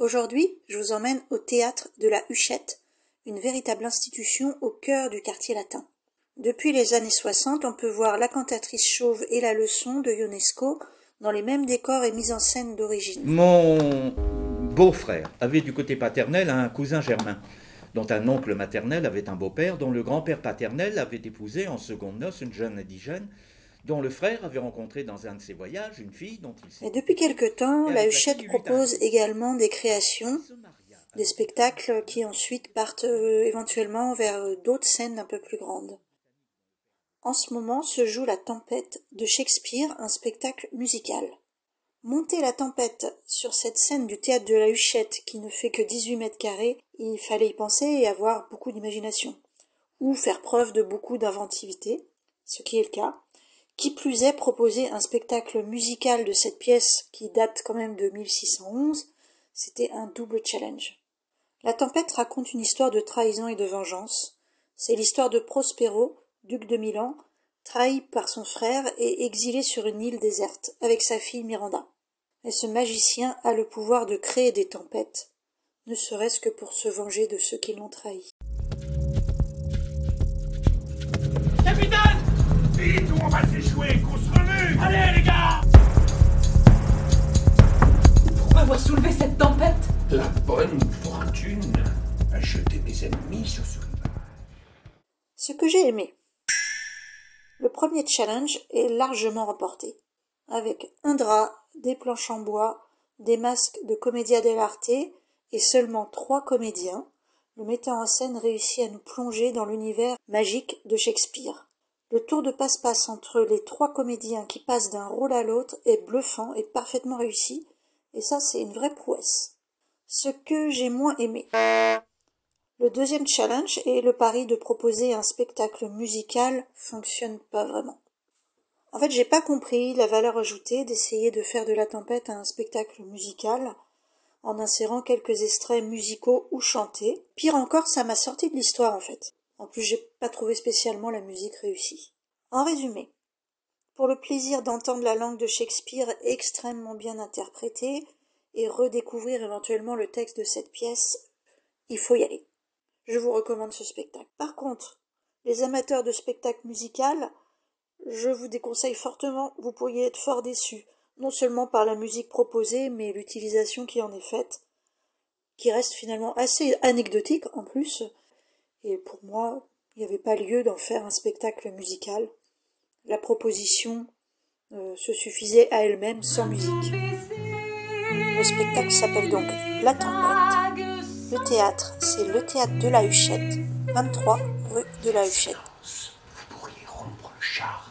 Aujourd'hui, je vous emmène au théâtre de la Huchette, une véritable institution au cœur du quartier latin. Depuis les années 60, on peut voir La cantatrice chauve et La leçon de Ionesco dans les mêmes décors et mises en scène d'origine. Mon beau-frère avait du côté paternel un cousin germain, dont un oncle maternel avait un beau-père, dont le grand-père paternel avait épousé en seconde noces une jeune indigène, dont le frère avait rencontré dans un de ses voyages une fille dont il Et depuis quelque temps, la Huchette propose également des créations, des spectacles qui ensuite partent euh, éventuellement vers euh, d'autres scènes un peu plus grandes. En ce moment se joue La Tempête de Shakespeare, un spectacle musical. Monter la tempête sur cette scène du théâtre de la Huchette qui ne fait que 18 mètres carrés, il fallait y penser et avoir beaucoup d'imagination. Ou faire preuve de beaucoup d'inventivité, ce qui est le cas. Qui plus est, proposer un spectacle musical de cette pièce qui date quand même de 1611, c'était un double challenge. La tempête raconte une histoire de trahison et de vengeance. C'est l'histoire de Prospero, duc de Milan, trahi par son frère et exilé sur une île déserte avec sa fille Miranda. Et ce magicien a le pouvoir de créer des tempêtes, ne serait-ce que pour se venger de ceux qui l'ont trahi. Pourquoi avoir soulevé cette tempête La bonne fortune a jeté mes ennemis sur ce rivage. Ce que j'ai aimé, le premier challenge est largement remporté, avec un drap, des planches en bois, des masques de comédia dell'arte et seulement trois comédiens, le metteur en scène réussit à nous plonger dans l'univers magique de Shakespeare. Le tour de passe-passe entre les trois comédiens qui passent d'un rôle à l'autre est bluffant et parfaitement réussi, et ça c'est une vraie prouesse. Ce que j'ai moins aimé, le deuxième challenge et le pari de proposer un spectacle musical fonctionne pas vraiment. En fait, j'ai pas compris la valeur ajoutée d'essayer de faire de la tempête un spectacle musical en insérant quelques extraits musicaux ou chantés. Pire encore, ça m'a sorti de l'histoire en fait. En plus, j'ai pas trouvé spécialement la musique réussie. En résumé, pour le plaisir d'entendre la langue de Shakespeare extrêmement bien interprétée et redécouvrir éventuellement le texte de cette pièce, il faut y aller je vous recommande ce spectacle. Par contre, les amateurs de spectacles musical, je vous déconseille fortement, vous pourriez être fort déçus, non seulement par la musique proposée, mais l'utilisation qui en est faite, qui reste finalement assez anecdotique en plus, et pour moi, il n'y avait pas lieu d'en faire un spectacle musical. La proposition euh, se suffisait à elle-même sans musique. Le spectacle s'appelle donc La Tempête. Le théâtre, c'est le théâtre de la Huchette, 23 rue de la Huchette. Vous pourriez rompre le char